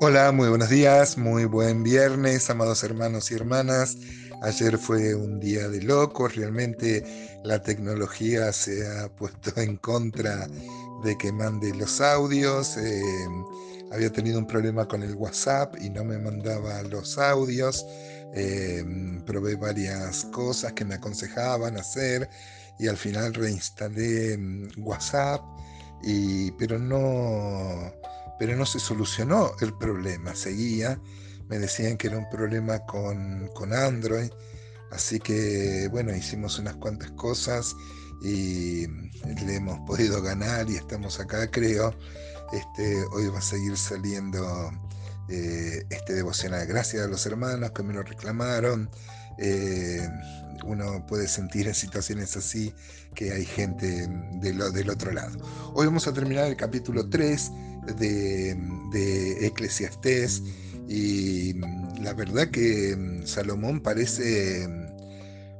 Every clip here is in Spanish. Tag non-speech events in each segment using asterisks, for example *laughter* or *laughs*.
Hola, muy buenos días, muy buen viernes, amados hermanos y hermanas. Ayer fue un día de locos, realmente la tecnología se ha *laughs* puesto en contra de que mande los audios. Eh, había tenido un problema con el WhatsApp y no me mandaba los audios. Eh, probé varias cosas que me aconsejaban hacer y al final reinstalé mm, WhatsApp, y, pero no pero no se solucionó el problema, seguía, me decían que era un problema con, Android, así que bueno, hicimos unas cuantas cosas y le hemos podido ganar y estamos acá, creo. Este, hoy va a seguir saliendo eh, este devocional. Gracias a los hermanos que me lo reclamaron. Eh, uno puede sentir en situaciones así que hay gente del otro lado. Hoy vamos a terminar el capítulo 3 de, de Eclesiastés y la verdad que mm, Salomón parece,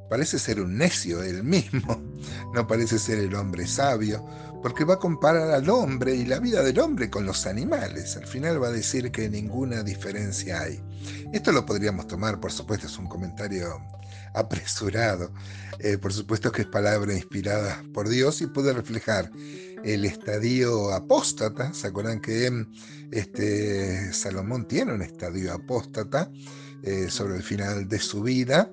parece ser un necio él mismo, *laughs* no parece ser el hombre sabio, porque va a comparar al hombre y la vida del hombre con los animales. Al final va a decir que ninguna diferencia hay. Esto lo podríamos tomar, por supuesto, es un comentario apresurado. Eh, por supuesto que es palabra inspirada por Dios y puede reflejar el estadio apóstata. ¿Se acuerdan que este, Salomón tiene un estadio apóstata eh, sobre el final de su vida?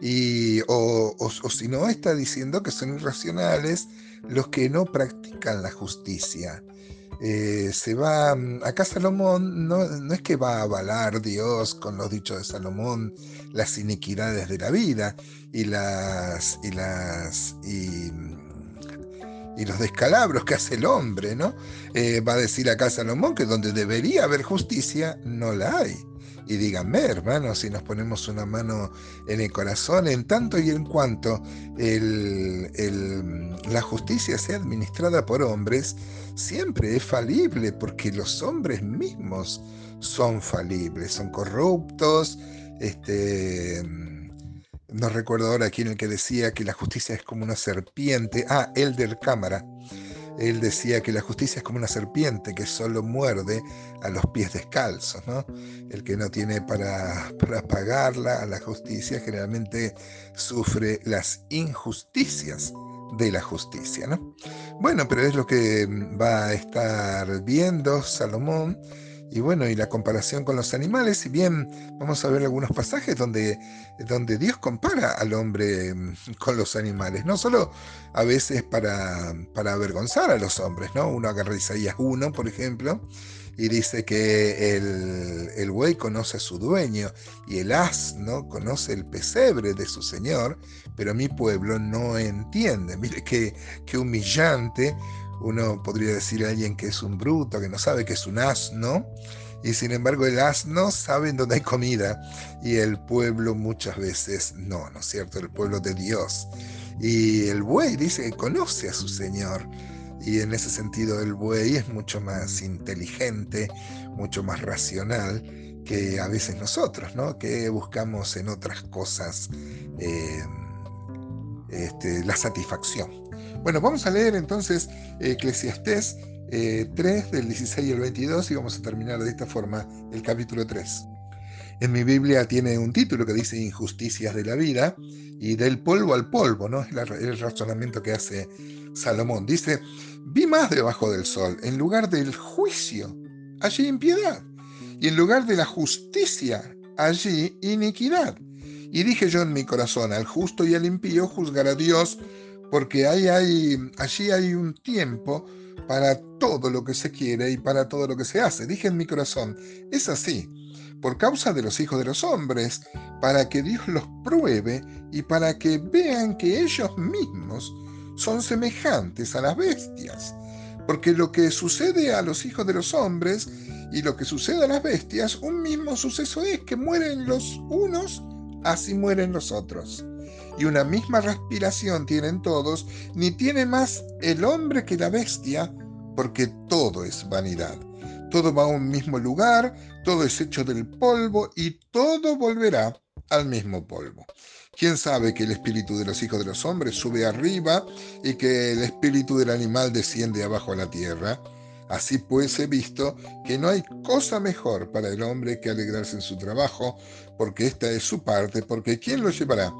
Y, o, si no, está diciendo que son irracionales los que no practican la justicia. Eh, se va, acá Salomón no, no, es que va a avalar Dios con los dichos de Salomón las iniquidades de la vida y las y las y los descalabros que hace el hombre, ¿no? Eh, va a decir acá Salomón que donde debería haber justicia, no la hay. Y díganme, hermanos, si nos ponemos una mano en el corazón, en tanto y en cuanto la justicia sea administrada por hombres, siempre es falible, porque los hombres mismos son falibles, son corruptos, este, no recuerdo ahora quién el que decía que la justicia es como una serpiente. Ah, Elder Cámara. Él decía que la justicia es como una serpiente que solo muerde a los pies descalzos, ¿no? El que no tiene para, para pagarla a la justicia generalmente sufre las injusticias de la justicia, ¿no? Bueno, pero es lo que va a estar viendo Salomón y bueno, y la comparación con los animales, si bien vamos a ver algunos pasajes donde, donde Dios compara al hombre mm, con los animales, no solo a veces para, para avergonzar a los hombres, ¿no? Uno agarra Isaías 1, por ejemplo, y dice que el, el buey conoce a su dueño y el asno conoce el pesebre de su señor, pero mi pueblo no entiende. Mire qué, qué humillante uno podría decir a alguien que es un bruto, que no sabe que es un asno, y sin embargo el asno sabe dónde hay comida y el pueblo muchas veces no, ¿no es cierto? El pueblo de Dios. Y el buey dice que conoce a su Señor. Y en ese sentido el buey es mucho más inteligente, mucho más racional que a veces nosotros, ¿no? Que buscamos en otras cosas eh, este, la satisfacción. Bueno, vamos a leer entonces Eclesiastés 3 eh, del 16 al 22 y vamos a terminar de esta forma el capítulo 3. En mi Biblia tiene un título que dice Injusticias de la vida y del polvo al polvo, ¿no? Es el razonamiento que hace Salomón. Dice, vi más debajo del sol, en lugar del juicio, allí impiedad, y en lugar de la justicia, allí iniquidad. Y dije yo en mi corazón, al justo y al impío juzgará Dios porque allí hay un tiempo para todo lo que se quiere y para todo lo que se hace. Dije en mi corazón, es así, por causa de los hijos de los hombres, para que Dios los pruebe y para que vean que ellos mismos son semejantes a las bestias. Porque lo que sucede a los hijos de los hombres y lo que sucede a las bestias, un mismo suceso es que mueren los unos, así mueren los otros y una misma respiración tienen todos, ni tiene más el hombre que la bestia, porque todo es vanidad. Todo va a un mismo lugar, todo es hecho del polvo y todo volverá al mismo polvo. ¿Quién sabe que el espíritu de los hijos de los hombres sube arriba y que el espíritu del animal desciende abajo a la tierra? Así pues he visto que no hay cosa mejor para el hombre que alegrarse en su trabajo, porque esta es su parte, porque ¿quién lo llevará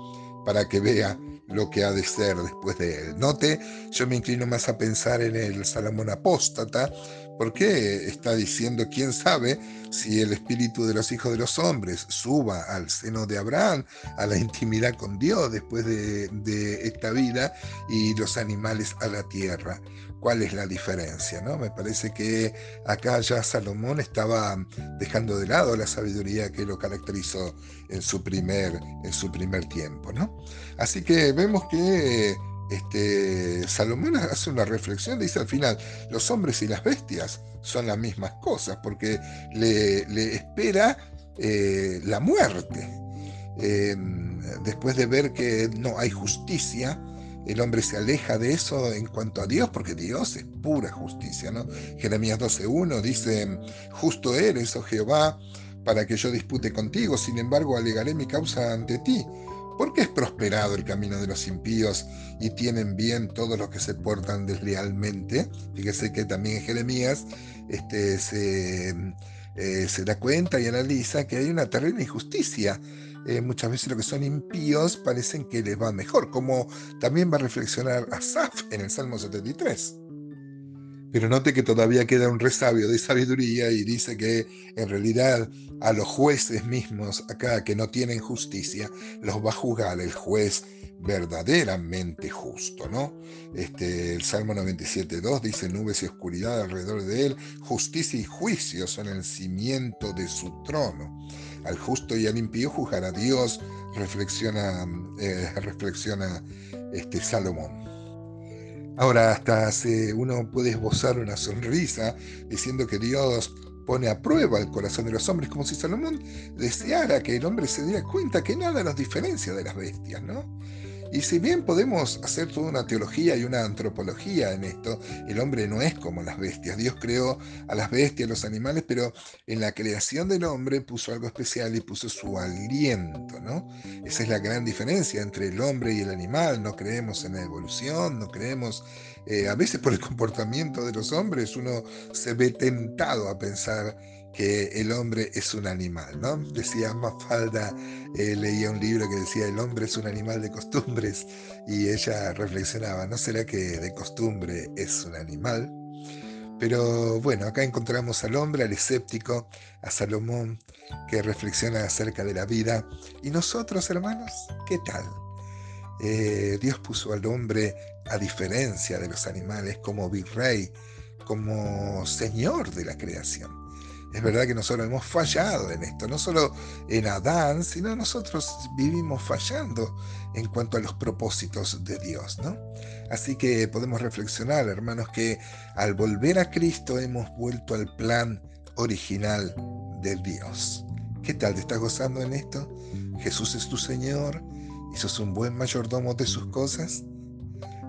para que vea lo que ha de ser después de él? Note, yo me inclino más a pensar en el Salomón apóstata, porque está diciendo, quién sabe si el espíritu de los hijos de los hombres suba al seno de Abraham, a la intimidad con Dios después de, de esta vida, y los animales a la tierra cuál es la diferencia, ¿no? Me parece que acá ya Salomón estaba dejando de lado la sabiduría que lo caracterizó en su primer, en su primer tiempo, ¿no? Así que vemos que este, Salomón hace una reflexión, dice al final, los hombres y las bestias son las mismas cosas, porque le, espera eh, la muerte. Em, después de ver que no hay justicia, el hombre se aleja de eso en cuanto a Dios, porque Dios es pura justicia, ¿no? Jeremías 12.1 dice, justo eres, oh Jehová, para que yo dispute contigo, sin embargo alegaré mi causa ante ti. Porque es prosperado el camino de los impíos y tienen bien todos los que se portan deslealmente. Fíjese que también Jeremías este, se, eh, se da cuenta y analiza que hay una terrible injusticia eh, muchas veces lo que son impíos parecen que les va mejor, como también va a reflexionar Asaf en el Salmo 73. Pero note que todavía queda un resabio de sabiduría y dice que en realidad a los jueces mismos acá que no tienen justicia, los va a juzgar el juez verdaderamente justo, ¿no? Este, el Salmo 97.2 dice nubes y oscuridad alrededor de él, justicia y juicio son el cimiento de su trono al justo y al impío juzgará Dios, reflexiona, eh, reflexiona este, Salomón. Ahora, hasta uno puede esbozar una sonrisa diciendo que Dios pone a prueba el corazón de los hombres, como si Salomón deseara que el hombre se diera cuenta que nada nos diferencia de las bestias, ¿no? Y si bien podemos hacer toda una teología y una antropología en esto, el hombre no es como las bestias. Dios creó a las bestias, a los animales, pero en la creación del hombre puso algo especial y puso su aliento, ¿no? Esa es la gran diferencia entre el hombre y el animal. No creemos en la evolución, no creemos... Eh, a veces por el *laughs* comportamiento de los hombres uno se ve tentado a pensar que el hombre es un animal, ¿no? Decía Mafalda, eh, leía un libro que decía el hombre es un animal de costumbres y ella reflexionaba, ¿no será que de costumbre es un animal? Pero bueno, acá encontramos al hombre, al escéptico, a Salomón, que reflexiona acerca de la vida. ¿Y nosotros, hermanos? ¿Qué tal? Eh, Dios puso al hombre, a diferencia de los animales, como virrey, como señor de la creación. Es verdad que nosotros hemos fallado en esto, no solo en Adán, sino nosotros vivimos fallando en cuanto a los propósitos de Dios, ¿no? Así que podemos reflexionar, hermanos, que al volver a Cristo hemos vuelto al plan original de Dios. ¿Qué tal? ¿Te estás gozando en esto? Jesús es tu Señor y sos un buen mayordomo de sus cosas.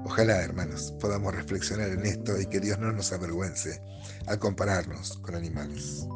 Ojalá, hermanos, podamos reflexionar en esto y que Dios no nos avergüence al compararnos con animales.